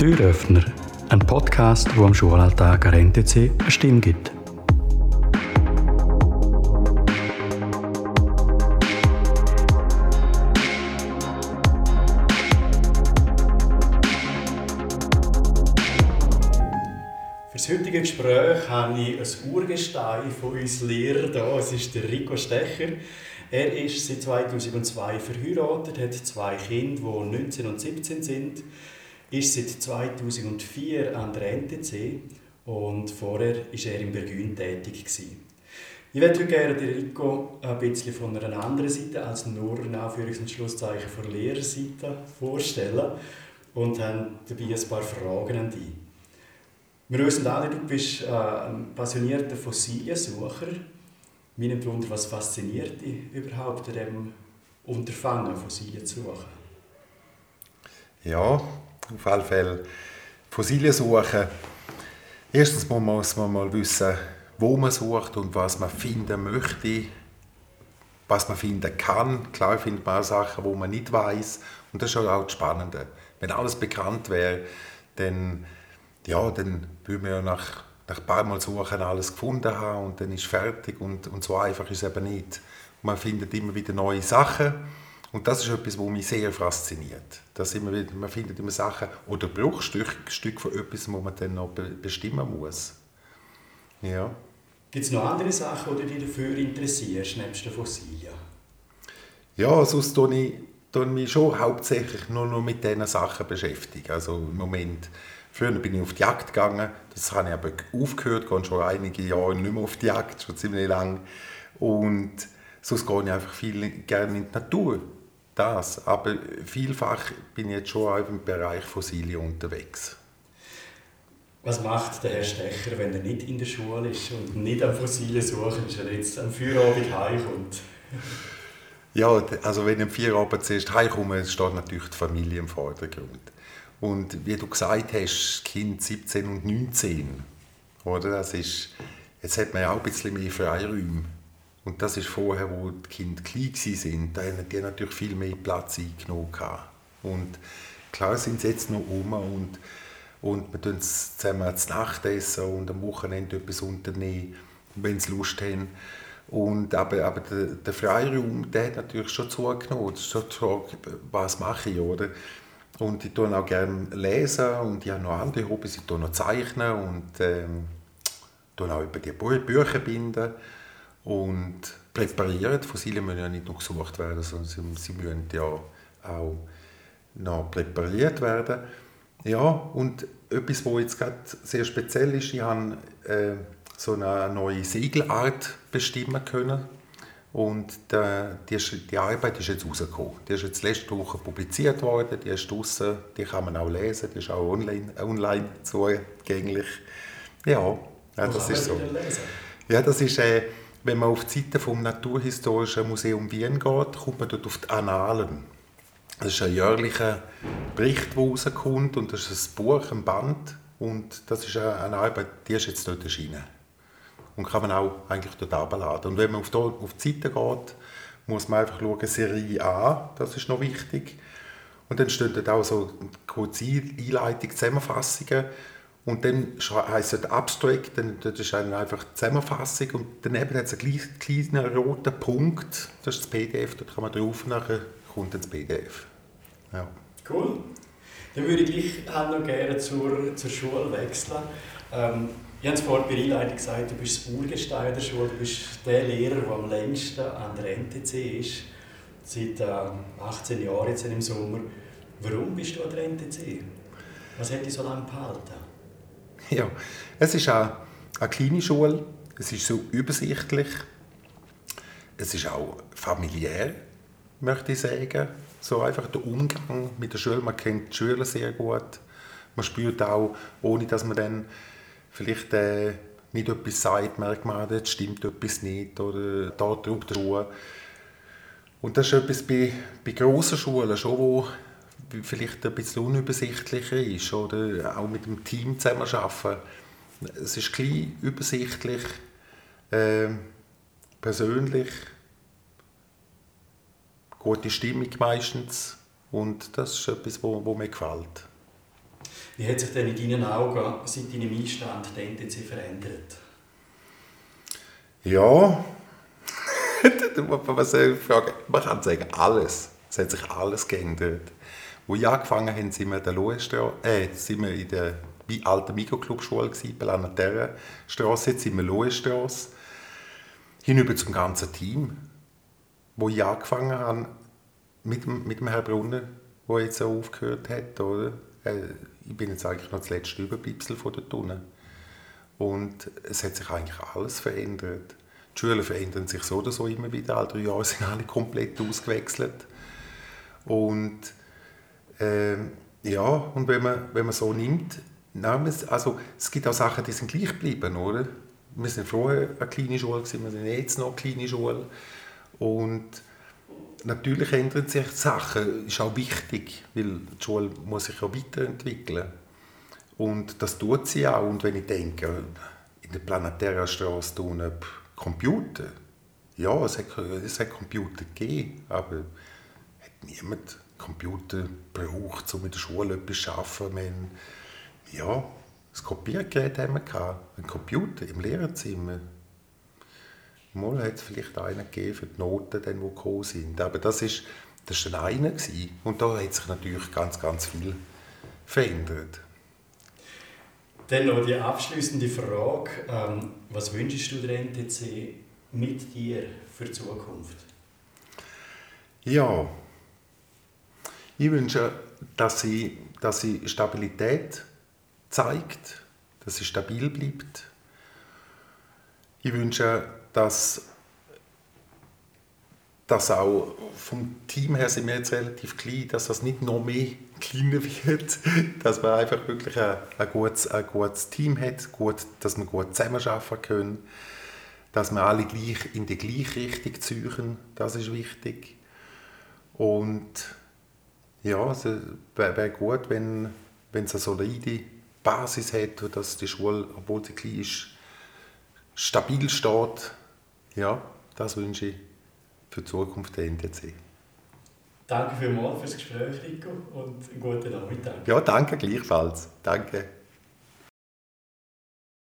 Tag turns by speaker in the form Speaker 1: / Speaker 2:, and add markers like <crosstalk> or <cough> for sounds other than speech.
Speaker 1: Türöffner, ein Podcast, wo am Schulalltag an NTC eine Stimme gibt.
Speaker 2: Für das heutige Gespräch habe ich ein Urgestein von uns Lehrern hier. Es ist der Rico Stecher. Er ist seit 2002 verheiratet, hat zwei Kinder, die 19 und 17 sind, ist seit 2004 an der NTC und vorher war er in Bergün tätig. Gewesen. Ich würde heute gerne den Rico ein bisschen von einer anderen Seite als nur in Anführungs- und Schlusszeichen von Lehrerseite vorstellen und habe dabei ein paar Fragen an dich. Wir wissen alle, du bist äh, ein passionierter Fossiliensucher. Mich nimmt Wunder, was fasziniert dich überhaupt an diesem Unterfangen, Fossilien zu suchen?
Speaker 3: Ja, auf alle Fälle Fossilien suchen. Erstens muss man mal wissen, wo man sucht und was man finden möchte, was man finden kann. Klar findet man auch Sachen, wo man nicht weiß und das ist auch das Spannende. Wenn alles bekannt wäre, dann ja, dann würde man ja nach, nach ein paar Mal suchen alles gefunden haben und dann ist fertig und, und so einfach ist es eben nicht. Man findet immer wieder neue Sachen und das ist etwas, was mich sehr fasziniert. Dass immer wieder, man findet immer Sachen oder Bruchstücke Stück von etwas, wo man dann noch bestimmen muss. Ja.
Speaker 2: Gibt es noch andere Sachen, die dich dafür interessierst, nebst den Fossilien?
Speaker 3: Ja, sonst tue ich, tue ich mich schon hauptsächlich nur noch mit diesen Sachen beschäftigen. Also im Moment Früher bin ich auf die Jagd gegangen, das habe ich aber aufgehört, gehe schon einige Jahre nicht mehr auf die Jagd, schon ziemlich lang. Und sonst gehe ich einfach viel gerne in die Natur. Das. Aber vielfach bin ich jetzt schon auch im Bereich Fossilien unterwegs.
Speaker 2: Was macht der Herr Stecher, wenn er nicht in der Schule ist und nicht am Fossilien suchen ist, wenn er jetzt am Feierabend heimkommt?
Speaker 3: ja, also wenn ich am Feierabend zuerst heimkomme, steht natürlich die Familie im Vordergrund. Und wie du gesagt hast, Kind 17 und 19, oder? Das ist, jetzt hat man ja auch ein bisschen mehr Freiräume. Und das ist vorher, wo die Kinder klein waren, da haben die natürlich viel mehr Platz eingenommen. Und klar sind sie jetzt noch um und, und wir tun zusammen zu Nacht essen und am Wochenende etwas unternehmen, wenn sie Lust haben. Und, aber aber der, der Freiraum, der hat natürlich schon zugenommen. Das ist schon die Frage, was mache ich, oder? Und ich tue auch gerne lesen und ich habe noch andere Hobbys. Ich tue noch zeichnen und ähm, tue auch über die Bücher binden und präparieren. Die Fossilien müssen ja nicht nur gesucht werden, sondern sie, sie müssen ja auch noch präpariert werden. Ja, und etwas, was jetzt gerade sehr speziell ist, ich habe äh, so eine neue Siegelart bestimmen können und die, die, Arbeit ist jetzt rausgekommen. Die ist jetzt letzte Woche publiziert worden, die ist draussen, die kann man auch lesen, die ist auch online, online zugänglich. Ja, ja das ist so. Ja, das ist, äh, wenn man auf die Seite vom Naturhistorischen Museum Wien geht, kommt man dort auf die Annalen. Das ist ein jährlicher Bericht, der rauskommt und das ist ein Buch, ein Band und das ist eine Arbeit, die ist jetzt dort erschienen und kann man auch eigentlich dort abladen. Und wenn man auf die, auf die Seite geht, muss man einfach schauen, Serie A, das ist noch wichtig. Und dann stehen dort auch so kurze Einleitung, Zusammenfassungen. Und dann heisst es Abstract, dann, das ist einfach die Zusammenfassung. Und daneben hat es einen kleinen roten Punkt, das ist das PDF, da kann man drauf, nachher kommt dann das PDF.
Speaker 2: Ja. Cool. Dann würde ich gleich noch gerne zur, zur Schule wechseln. Ähm, ich habe es vorhin bei der Einleitung gesagt, du bist das Urgestein der Schule, du bist der Lehrer, der am längsten an der NTC ist, seit äh, 18 Jahren jetzt im Sommer. Warum bist du an der NTC? Was hat dich so lange behalten? <laughs>
Speaker 3: Ja, es ist auch eine kleine Schule, es ist so übersichtlich, es ist auch familiär, möchte ich sagen. So einfach der Umgang mit der Schule, man kennt die Schüler sehr gut, man spürt auch, ohne dass man dann vielleicht äh, nicht etwas sagt, merkt man, jetzt stimmt etwas nicht oder da drückt der Schuh. Und das ist etwas bei, bei grossen Schulen schon, wo vielleicht ein bisschen unübersichtlicher ist oder auch mit dem Team zusammenarbeiten. Es ist klein, übersichtlich, äh, persönlich, gute Stimmung meistens und das ist etwas, was mir gefällt.
Speaker 2: Wie hat sich denn in deinen Augen seit deinem Einstand die NTC verändert?
Speaker 3: Ja, was soll ich fragen? Man kann sagen, alles. Es hat sich alles geändert. Wo ich angefangen habe, sind wir, in der äh, sind wir in der alten Mikroclub-Schule, Terra Straße. Jetzt sind wir Lohenstrasse. Hinüber zum ganzen Team. Wo ich angefangen habe, mit, mit dem Herrn Brunner, der jetzt auch aufgehört hat. Oder? Äh, ich bin jetzt eigentlich noch das letzte Überbleibsel von der Tunnel. Und es hat sich eigentlich alles verändert. Die Schulen verändern sich so oder so immer wieder. Alle drei Jahre sind alle komplett ausgewechselt. Und äh, ja, und wenn man, wenn man so nimmt, nein, also es gibt auch Sachen, die sind gleich geblieben, oder? Wir sind vorher eine kleine Schule, gewesen, wir sind jetzt noch eine kleine Schule. Und natürlich ändern sich Sachen, ist auch wichtig, weil die Schule muss sich ja weiterentwickeln. Und das tut sie auch. Und wenn ich denke, in der Planetären Straße tun Computer, ja, es hat, es hat Computer gegeben, aber hat niemand Computer braucht, um in der Schule etwas zu arbeiten. Wir haben, ja, das Kopiergerät haben wir gehabt, ein Computer im Lehrerzimmer. Mal hat es vielleicht einen gegeben für die Noten, die gekommen sind. Aber das ist, das war dann einer. Gewesen. Und da hat sich natürlich ganz, ganz viel verändert.
Speaker 2: Dann noch die abschließende Frage. Ähm, was wünschst du der NTC mit dir für die Zukunft?
Speaker 3: Ja, ich wünsche, dass sie, dass sie Stabilität zeigt, dass sie stabil bleibt. Ich wünsche, dass das auch vom Team her sind wir jetzt relativ klein, dass das nicht noch mehr <laughs> kleiner wird, dass man einfach wirklich ein, ein, gutes, ein gutes Team hat, gut, dass wir gut zusammenarbeiten können, dass wir alle gleich in die gleiche Richtung ziehen, das ist wichtig. Und ja, es wäre wär gut, wenn, wenn es eine solide Basis hat, dass die Schule, obwohl sie klein ist, stabil steht. Ja, das wünsche ich für die Zukunft der NTC.
Speaker 2: Danke vielmals für das Gespräch, Rico, und einen guten Nachmittag.
Speaker 3: Ja, danke gleichfalls. Danke.